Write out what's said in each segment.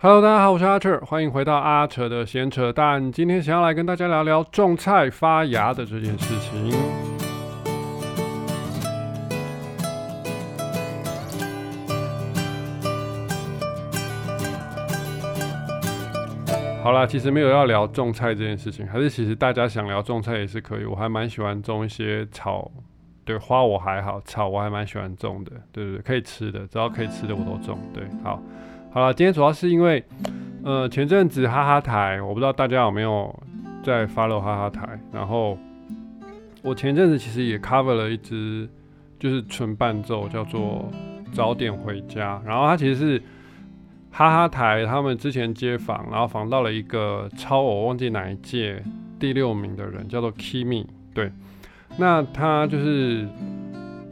Hello，大家好，我是阿扯，欢迎回到阿扯的闲扯淡。今天想要来跟大家聊聊种菜发芽的这件事情。好啦，其实没有要聊种菜这件事情，还是其实大家想聊种菜也是可以。我还蛮喜欢种一些草，对花我还好，草我还蛮喜欢种的，对不对，可以吃的，只要可以吃的我都种。对，好，好了，今天主要是因为，呃，前阵子哈哈台，我不知道大家有没有在 follow 哈哈台，然后我前阵子其实也 cover 了一支就是纯伴奏，叫做早点回家，然后它其实是。哈哈台他们之前接访，然后访到了一个超我忘记哪一届第六名的人，叫做 Kimi。对，那他就是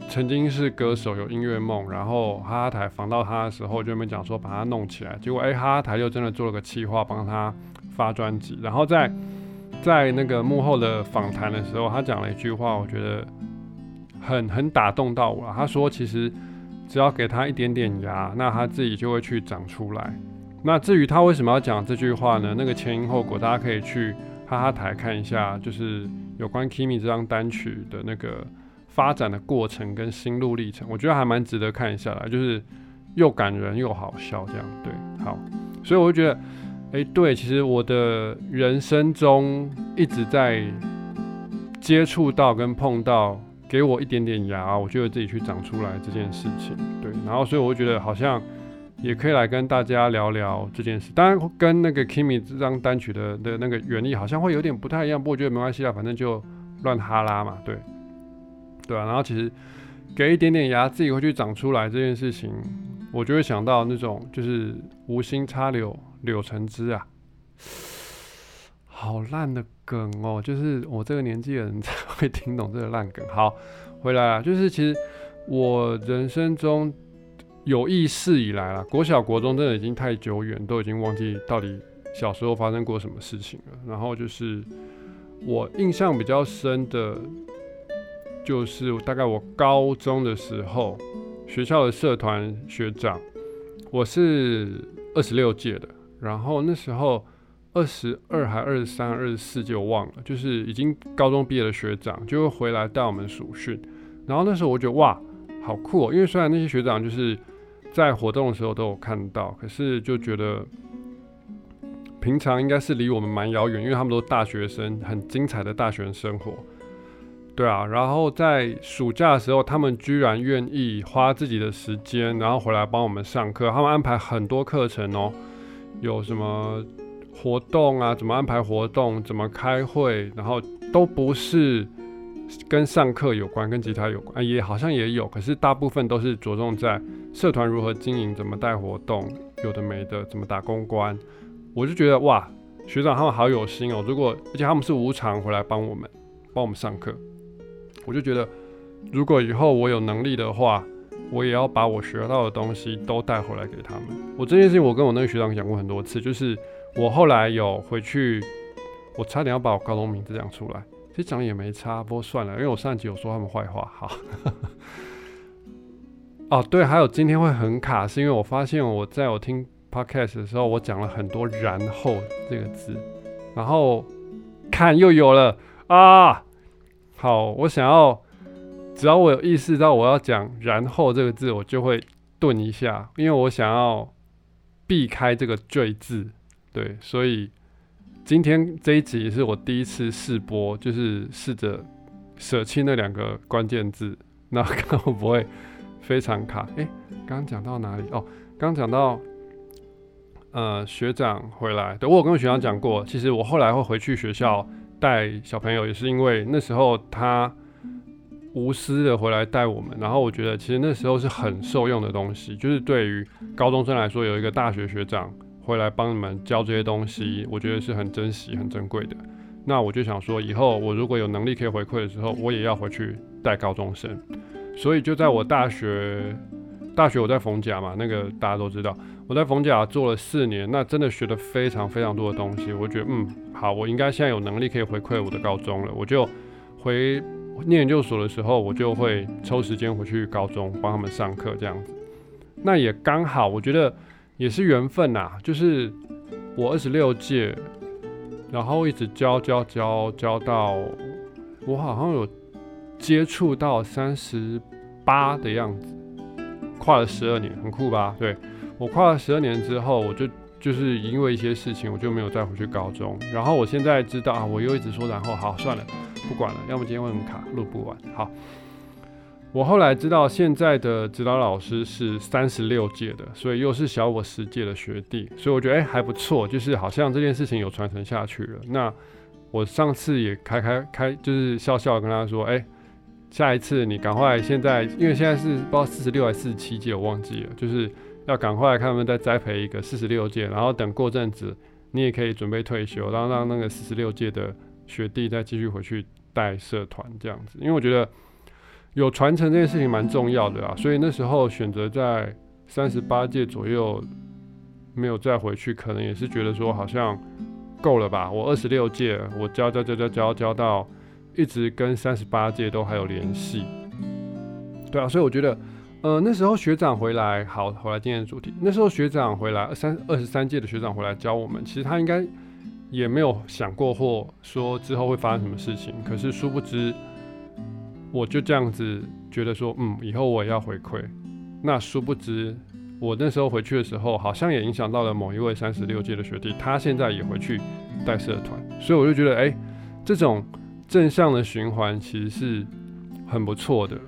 曾经是歌手，有音乐梦。然后哈哈台访到他的时候，就没讲说把他弄起来。结果哎，哈哈台就真的做了个企划，帮他发专辑。然后在在那个幕后的访谈的时候，他讲了一句话，我觉得很很打动到我。他说其实。只要给他一点点牙，那他自己就会去长出来。那至于他为什么要讲这句话呢？那个前因后果，大家可以去哈哈台看一下，就是有关 Kimi 这张单曲的那个发展的过程跟心路历程，我觉得还蛮值得看一下的，就是又感人又好笑这样。对，好，所以我就觉得，哎，对，其实我的人生中一直在接触到跟碰到。给我一点点芽，我就会自己去长出来这件事情。对，然后所以我就觉得好像也可以来跟大家聊聊这件事。当然跟那个 Kimi 这张单曲的的那个原理好像会有点不太一样，不过我觉得没关系啦，反正就乱哈拉嘛，对，对啊。然后其实给一点点芽，自己会去长出来这件事情，我就会想到那种就是无心插柳柳成枝啊。好烂的梗哦，就是我这个年纪的人才会听懂这个烂梗。好，回来了，就是其实我人生中有意识以来啦，国小国中真的已经太久远，都已经忘记到底小时候发生过什么事情了。然后就是我印象比较深的，就是大概我高中的时候，学校的社团学长，我是二十六届的，然后那时候。二十二还二十三、二十四就忘了，就是已经高中毕业的学长就会回来带我们暑训，然后那时候我觉得哇，好酷哦！因为虽然那些学长就是在活动的时候都有看到，可是就觉得平常应该是离我们蛮遥远，因为他们都大学生，很精彩的大学生活。对啊，然后在暑假的时候，他们居然愿意花自己的时间，然后回来帮我们上课。他们安排很多课程哦，有什么？活动啊，怎么安排活动，怎么开会，然后都不是跟上课有关，跟吉他有关，也好像也有，可是大部分都是着重在社团如何经营，怎么带活动，有的没的，怎么打公关。我就觉得哇，学长他们好有心哦。如果而且他们是无偿回来帮我们，帮我们上课，我就觉得如果以后我有能力的话，我也要把我学到的东西都带回来给他们。我这件事情我跟我那个学长讲过很多次，就是。我后来有回去，我差点要把我高中名字讲出来，其实讲也没差，不过算了，因为我上集有说他们坏话。好，哦对，还有今天会很卡，是因为我发现我在我听 podcast 的时候，我讲了很多“然后”这个字，然后看又有了啊。好，我想要，只要我有意识到我要讲“然后”这个字，我就会顿一下，因为我想要避开这个“赘”字。对，所以今天这一集是我第一次试播，就是试着舍弃那两个关键字，那看会不会非常卡？哎，刚刚讲到哪里？哦，刚刚讲到呃学长回来，对我有跟学长讲过，其实我后来会回去学校带小朋友，也是因为那时候他无私的回来带我们，然后我觉得其实那时候是很受用的东西，就是对于高中生来说，有一个大学学长。回来帮你们教这些东西，我觉得是很珍惜、很珍贵的。那我就想说，以后我如果有能力可以回馈的时候，我也要回去带高中生。所以就在我大学，大学我在逢甲嘛，那个大家都知道，我在逢甲做了四年，那真的学了非常非常多的东西。我觉得，嗯，好，我应该现在有能力可以回馈我的高中了。我就回念研究所的时候，我就会抽时间回去高中帮他们上课这样子。那也刚好，我觉得。也是缘分呐，就是我二十六届，然后一直教教教教到我好像有接触到三十八的样子，跨了十二年，很酷吧？对我跨了十二年之后，我就就是因为一些事情，我就没有再回去高中。然后我现在知道啊，我又一直说，然后好算了，不管了，要么今天会很卡，录不完。好。我后来知道，现在的指导老师是三十六届的，所以又是小我十届的学弟，所以我觉得哎还不错，就是好像这件事情有传承下去了。那我上次也开开开，就是笑笑跟他说，哎，下一次你赶快现在，因为现在是不知道四十六还是四十七届，我忘记了，就是要赶快看他们再栽培一个四十六届，然后等过阵子你也可以准备退休，然后让那个四十六届的学弟再继续回去带社团这样子，因为我觉得。有传承这件事情蛮重要的啊，所以那时候选择在三十八届左右没有再回去，可能也是觉得说好像够了吧。我二十六届，我教教教教教教到一直跟三十八届都还有联系。对啊，所以我觉得，呃，那时候学长回来，好，回来今天的主题。那时候学长回来，三二十三届的学长回来教我们，其实他应该也没有想过或说之后会发生什么事情，可是殊不知。我就这样子觉得说，嗯，以后我也要回馈。那殊不知，我那时候回去的时候，好像也影响到了某一位三十六届的学弟，他现在也回去带社团。所以我就觉得，哎，这种正向的循环其实是很不错的，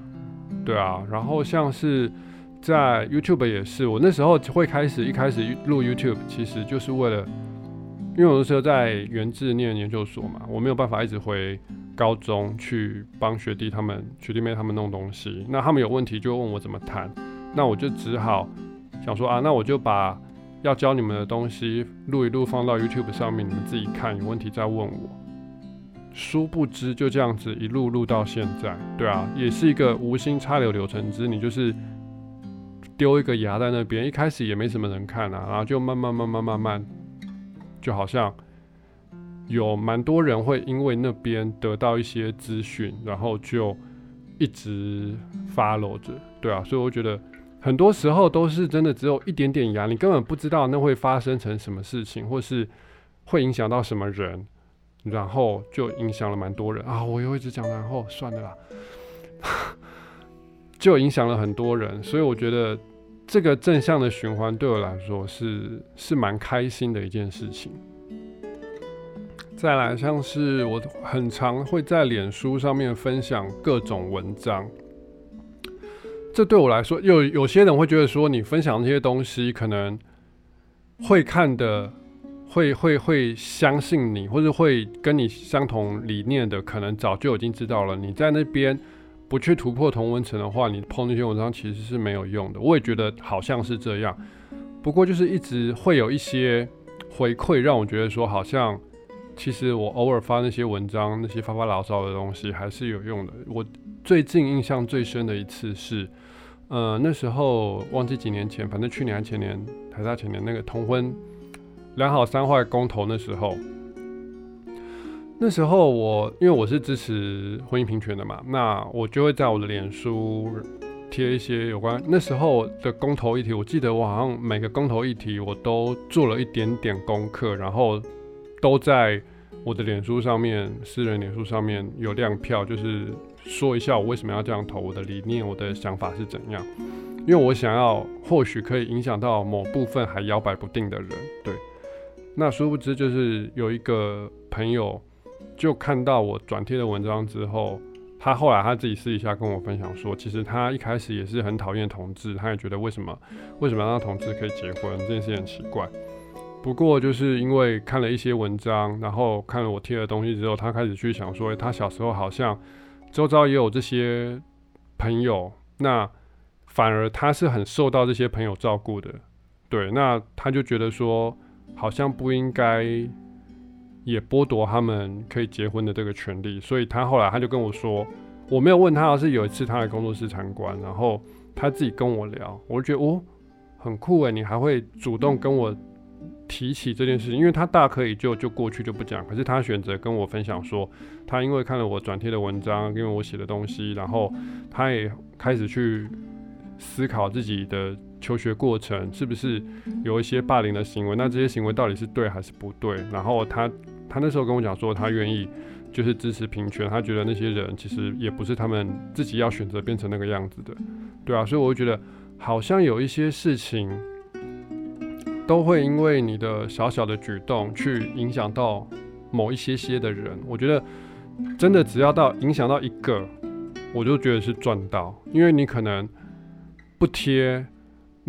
对啊。然后像是在 YouTube 也是，我那时候会开始一开始录 YouTube，其实就是为了，因为我那时候在原治念研究所嘛，我没有办法一直回。高中去帮学弟他们、学弟妹他们弄东西，那他们有问题就问我怎么谈，那我就只好想说啊，那我就把要教你们的东西录一录放到 YouTube 上面，你们自己看，有问题再问我。殊不知就这样子一路录到现在，对啊，也是一个无心插柳柳成枝，你就是丢一个牙在那边，一开始也没什么人看啊，然后就慢慢慢慢慢慢，就好像。有蛮多人会因为那边得到一些资讯，然后就一直 follow 着，对啊，所以我觉得很多时候都是真的只有一点点压力，根本不知道那会发生成什么事情，或是会影响到什么人，然后就影响了蛮多人啊。我又一直讲，然后算了啦，就影响了很多人，所以我觉得这个正向的循环对我来说是是蛮开心的一件事情。再来，像是我很常会在脸书上面分享各种文章，这对我来说，有有些人会觉得说，你分享这些东西，可能会看的，会会会相信你，或者会跟你相同理念的，可能早就已经知道了。你在那边不去突破同文层的话，你碰那些文章其实是没有用的。我也觉得好像是这样，不过就是一直会有一些回馈，让我觉得说好像。其实我偶尔发那些文章，那些发发牢骚的东西还是有用的。我最近印象最深的一次是，呃，那时候忘记几年前，反正去年还前年，台大前年那个同婚两好三坏公投那时候，那时候我因为我是支持婚姻平权的嘛，那我就会在我的脸书贴一些有关那时候的公投议题。我记得我好像每个公投议题我都做了一点点功课，然后。都在我的脸书上面，私人脸书上面有亮票，就是说一下我为什么要这样投，我的理念，我的想法是怎样。因为我想要或许可以影响到某部分还摇摆不定的人，对。那殊不知就是有一个朋友就看到我转贴的文章之后，他后来他自己私底下跟我分享说，其实他一开始也是很讨厌同志，他也觉得为什么为什么让同志可以结婚这件事很奇怪。不过就是因为看了一些文章，然后看了我贴的东西之后，他开始去想说，他小时候好像周遭也有这些朋友，那反而他是很受到这些朋友照顾的，对，那他就觉得说，好像不应该也剥夺他们可以结婚的这个权利，所以他后来他就跟我说，我没有问他，而是有一次他来工作室参观，然后他自己跟我聊，我就觉得哦，很酷诶，你还会主动跟我。提起这件事情，因为他大可以就就过去就不讲，可是他选择跟我分享说，他因为看了我转贴的文章，因为我写的东西，然后他也开始去思考自己的求学过程是不是有一些霸凌的行为？那这些行为到底是对还是不对？然后他他那时候跟我讲说，他愿意就是支持平权，他觉得那些人其实也不是他们自己要选择变成那个样子的，对啊，所以我就觉得好像有一些事情都会因为你的小小的举动去影响到某一些些的人。我觉得真的只要到影响到一个，我就觉得是赚到，因为你可能不贴。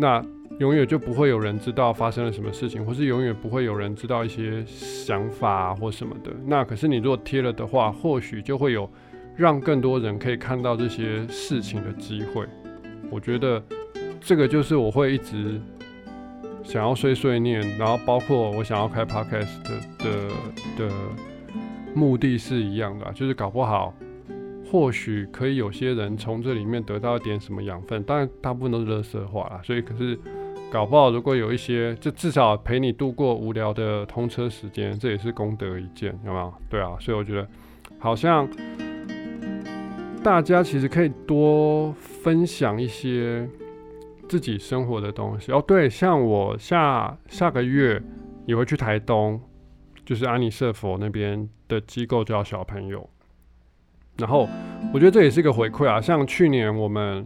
那永远就不会有人知道发生了什么事情，或是永远不会有人知道一些想法或什么的。那可是你如果贴了的话，或许就会有让更多人可以看到这些事情的机会。我觉得这个就是我会一直想要碎碎念，然后包括我想要开 podcast 的的的目的是一样的，就是搞不好。或许可以有些人从这里面得到一点什么养分，当然大部分都是乐色话啦。所以可是搞不好，如果有一些，就至少陪你度过无聊的通车时间，这也是功德一件，有没有？对啊，所以我觉得好像大家其实可以多分享一些自己生活的东西。哦，对，像我下下个月也会去台东，就是安妮舍佛那边的机构教小朋友。然后我觉得这也是一个回馈啊，像去年我们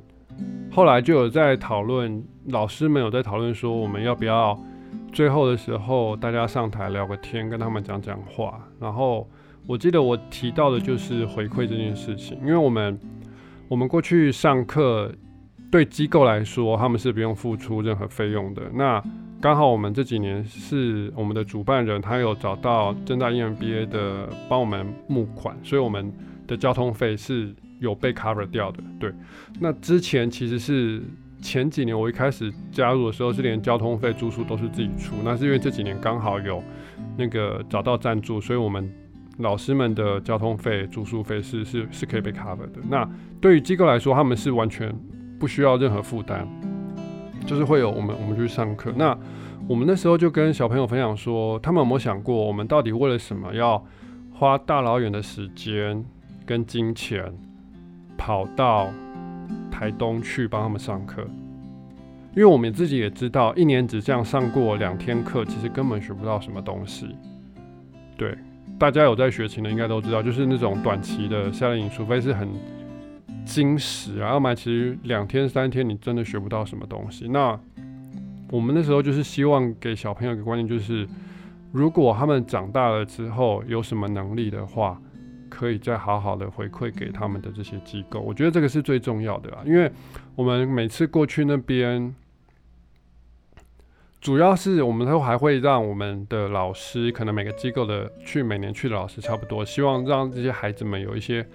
后来就有在讨论，老师们有在讨论说，我们要不要最后的时候大家上台聊个天，跟他们讲讲话。然后我记得我提到的就是回馈这件事情，因为我们我们过去上课对机构来说，他们是不用付出任何费用的。那刚好我们这几年是我们的主办人，他有找到正大 EMBA 的帮我们募款，所以我们。的交通费是有被 cover 掉的，对。那之前其实是前几年我一开始加入的时候是连交通费、住宿都是自己出，那是因为这几年刚好有那个找到赞助，所以我们老师们的交通费、住宿费是是是可以被 cover 的。那对于机构来说，他们是完全不需要任何负担，就是会有我们我们去上课。那我们那时候就跟小朋友分享说，他们有没有想过，我们到底为了什么要花大老远的时间？跟金钱跑到台东去帮他们上课，因为我们自己也知道，一年只这样上过两天课，其实根本学不到什么东西。对，大家有在学琴的应该都知道，就是那种短期的夏令营，除非是很精实啊，要么其实两天三天你真的学不到什么东西。那我们那时候就是希望给小朋友一个观念，就是如果他们长大了之后有什么能力的话。可以再好好的回馈给他们的这些机构，我觉得这个是最重要的啊，因为我们每次过去那边，主要是我们都还会让我们的老师，可能每个机构的去每年去的老师差不多，希望让这些孩子们有一些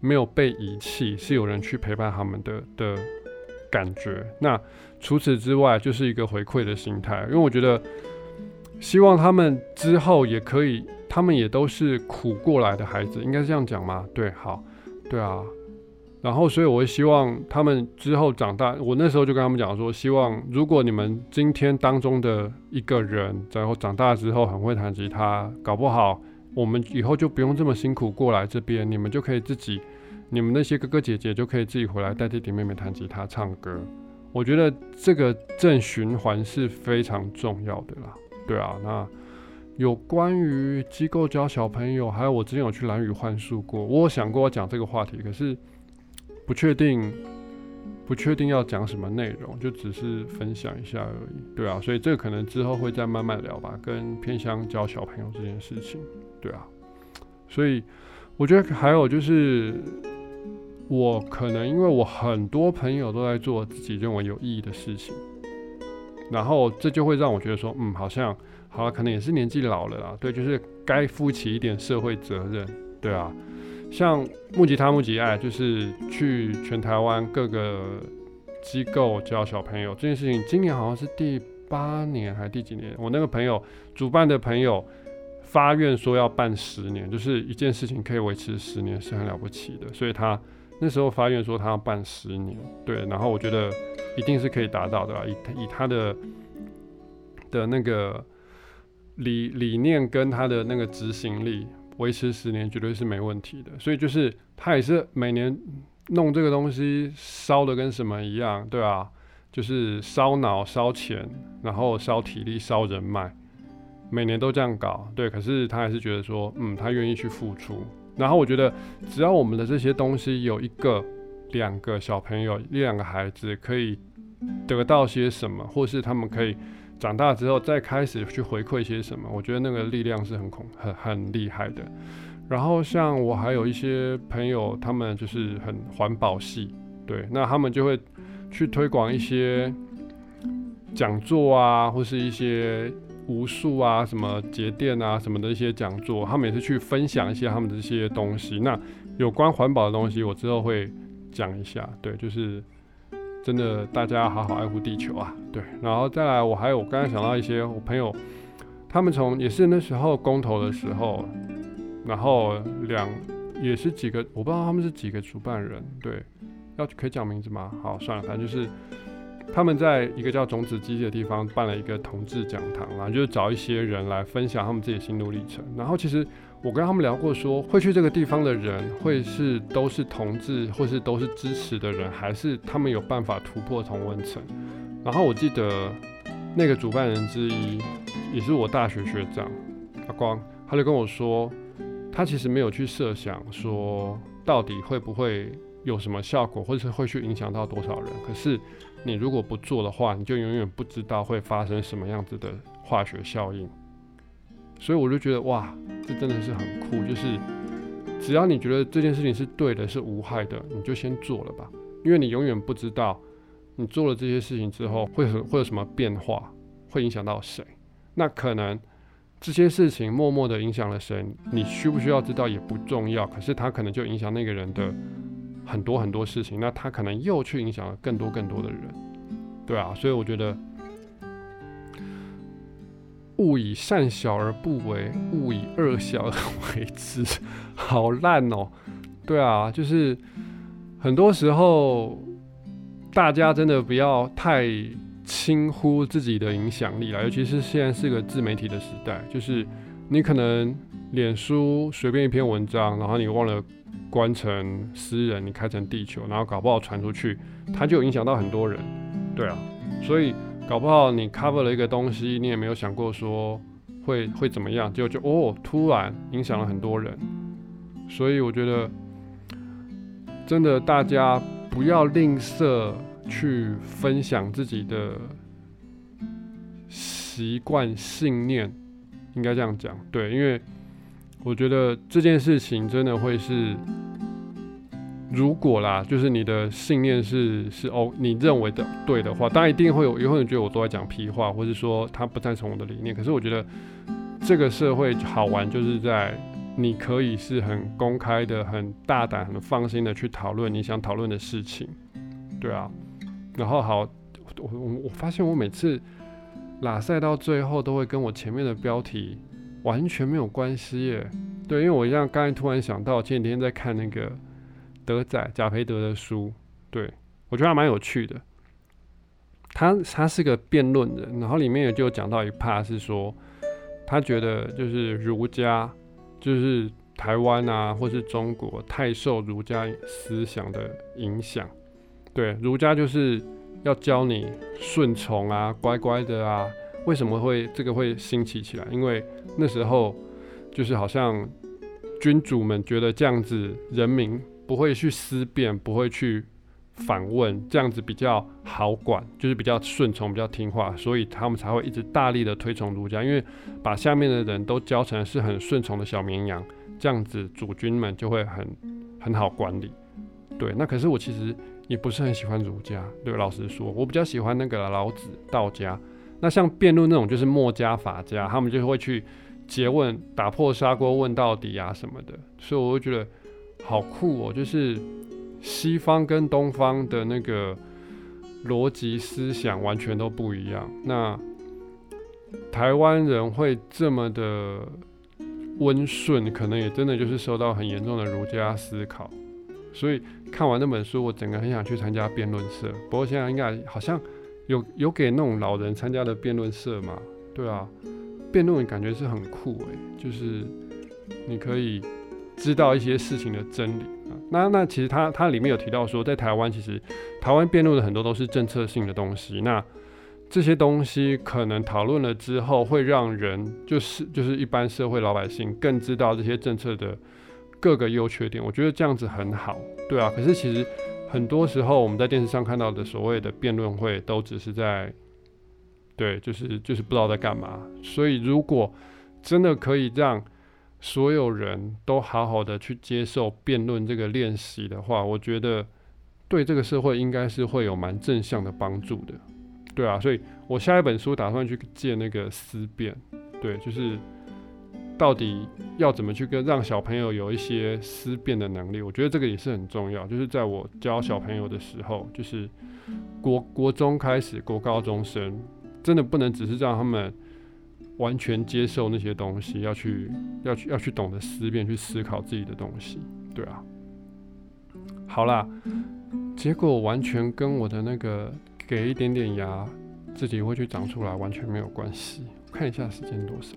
没有被遗弃，是有人去陪伴他们的的感觉。那除此之外，就是一个回馈的心态，因为我觉得希望他们之后也可以。他们也都是苦过来的孩子，应该是这样讲吗？对，好，对啊。然后，所以我会希望他们之后长大。我那时候就跟他们讲说，希望如果你们今天当中的一个人，然后长大之后很会弹吉他，搞不好我们以后就不用这么辛苦过来这边，你们就可以自己，你们那些哥哥姐姐就可以自己回来带弟弟妹妹弹吉他、唱歌。我觉得这个正循环是非常重要的啦。对啊，那。有关于机构教小朋友，还有我之前有去蓝宇幻术过，我有想过要讲这个话题，可是不确定，不确定要讲什么内容，就只是分享一下而已。对啊，所以这个可能之后会再慢慢聊吧，跟偏向教小朋友这件事情。对啊，所以我觉得还有就是，我可能因为我很多朋友都在做自己认为有意义的事情，然后这就会让我觉得说，嗯，好像。好了，可能也是年纪老了啦，对，就是该负起一点社会责任，对啊，像木吉他木吉爱，就是去全台湾各个机构教小朋友这件事情，今年好像是第八年还是第几年？我那个朋友主办的朋友发愿说要办十年，就是一件事情可以维持十年是很了不起的，所以他那时候发愿说他要办十年，对，然后我觉得一定是可以达到的，以以他的的那个。理理念跟他的那个执行力维持十年绝对是没问题的，所以就是他也是每年弄这个东西烧的跟什么一样，对啊，就是烧脑、烧钱，然后烧体力、烧人脉，每年都这样搞。对，可是他还是觉得说，嗯，他愿意去付出。然后我觉得，只要我们的这些东西有一个、两个小朋友、一两个孩子可以得到些什么，或是他们可以长大之后再开始去回馈些什么，我觉得那个力量是很恐、很很厉害的。然后像我还有一些朋友，他们就是很环保系，对，那他们就会。去推广一些讲座啊，或是一些无数啊、什么节电啊、什么的一些讲座，他们也是去分享一些他们的这些东西。那有关环保的东西，我之后会讲一下。对，就是真的，大家好好爱护地球啊。对，然后再来，我还有我刚才想到一些我朋友，他们从也是那时候公投的时候，然后两也是几个，我不知道他们是几个主办人，对。要可以讲名字吗？好，算了，反正就是他们在一个叫种子基地的地方办了一个同志讲堂，然后就是找一些人来分享他们自己的心路历程。然后其实我跟他们聊过，说会去这个地方的人，会是都是同志，或是都是支持的人，还是他们有办法突破同温层？然后我记得那个主办人之一也是我大学学长阿光，他就跟我说，他其实没有去设想说到底会不会。有什么效果，或者是会去影响到多少人？可是你如果不做的话，你就永远不知道会发生什么样子的化学效应。所以我就觉得，哇，这真的是很酷。就是只要你觉得这件事情是对的，是无害的，你就先做了吧。因为你永远不知道你做了这些事情之后会会有什么变化，会影响到谁。那可能这些事情默默的影响了谁，你需不需要知道也不重要。可是它可能就影响那个人的。很多很多事情，那他可能又去影响了更多更多的人，对啊，所以我觉得勿以善小而不为，勿以恶小而为之，好烂哦，对啊，就是很多时候大家真的不要太轻忽自己的影响力了，尤其是现在是个自媒体的时代，就是你可能脸书随便一篇文章，然后你忘了。关成私人，你开成地球，然后搞不好传出去，它就影响到很多人，对啊，所以搞不好你 cover 了一个东西，你也没有想过说会会怎么样，结果就哦，突然影响了很多人，所以我觉得真的大家不要吝啬去分享自己的习惯信念，应该这样讲，对，因为。我觉得这件事情真的会是，如果啦，就是你的信念是是哦，你认为的对的话，当然一定会有有人觉得我都在讲屁话，或者说他不赞成我的理念。可是我觉得这个社会好玩，就是在你可以是很公开的、很大胆、很放心的去讨论你想讨论的事情，对啊。然后好，我我我发现我每次拉赛到最后都会跟我前面的标题。完全没有关系耶，对，因为我像刚才突然想到，前几天在看那个德仔贾培德的书，对我觉得还蛮有趣的。他他是个辩论人，然后里面也就讲到一 part 是说，他觉得就是儒家，就是台湾啊，或是中国太受儒家思想的影响，对，儒家就是要教你顺从啊，乖乖的啊。为什么会这个会兴起起来？因为那时候就是好像君主们觉得这样子人民不会去思辨，不会去反问，这样子比较好管，就是比较顺从，比较听话，所以他们才会一直大力的推崇儒家，因为把下面的人都教成是很顺从的小绵羊，这样子主君们就会很很好管理。对，那可是我其实也不是很喜欢儒家，对，老实说，我比较喜欢那个老子道家。那像辩论那种，就是墨家法家，他们就会去诘问、打破砂锅问到底啊什么的，所以我会觉得好酷哦。就是西方跟东方的那个逻辑思想完全都不一样。那台湾人会这么的温顺，可能也真的就是受到很严重的儒家思考。所以看完那本书，我整个很想去参加辩论社。不过现在应该好像。有有给那种老人参加的辩论社嘛？对啊，辩论感觉是很酷诶，就是你可以知道一些事情的真理啊。那那其实它它里面有提到说，在台湾其实台湾辩论的很多都是政策性的东西。那这些东西可能讨论了之后，会让人就是就是一般社会老百姓更知道这些政策的各个优缺点。我觉得这样子很好，对啊。可是其实很多时候我们在电视上看到的所谓的辩论会，都只是在对，就是就是不知道在干嘛。所以如果真的可以让所有人都好好的去接受辩论这个练习的话，我觉得对这个社会应该是会有蛮正向的帮助的。对啊，所以我下一本书打算去借那个思辨，对，就是到底要怎么去跟让小朋友有一些思辨的能力，我觉得这个也是很重要。就是在我教小朋友的时候，就是国国中开始，国高中生真的不能只是让他们完全接受那些东西，要去要去要去懂得思辨，去思考自己的东西。对啊，好啦，结果完全跟我的那个。给一点点牙，自己会去长出来，完全没有关系。看一下时间多少，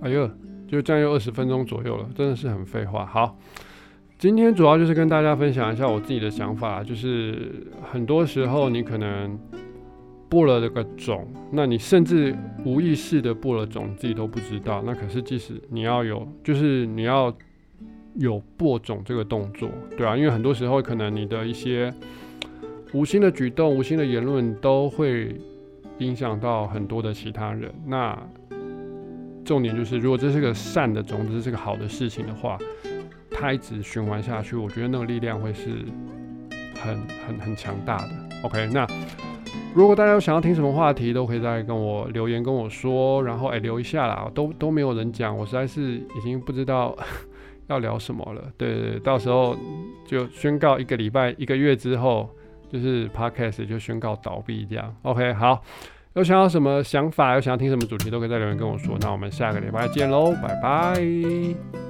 哎呦，就这样又二十分钟左右了，真的是很废话。好，今天主要就是跟大家分享一下我自己的想法，就是很多时候你可能播了这个种，那你甚至无意识的播了种，自己都不知道。那可是即使你要有，就是你要有播种这个动作，对啊，因为很多时候可能你的一些。无心的举动、无心的言论都会影响到很多的其他人。那重点就是，如果这是个善的种子，是个好的事情的话，它一直循环下去，我觉得那个力量会是很、很、很强大的。OK，那如果大家有想要听什么话题，都可以再跟我留言跟我说。然后哎，留一下啦，都都没有人讲，我实在是已经不知道 要聊什么了。对对，到时候就宣告一个礼拜、一个月之后。就是 podcast 就宣告倒闭这样，OK，好，有想要什么想法，有想要听什么主题，都可以在留言跟我说。那我们下个礼拜见喽，拜拜。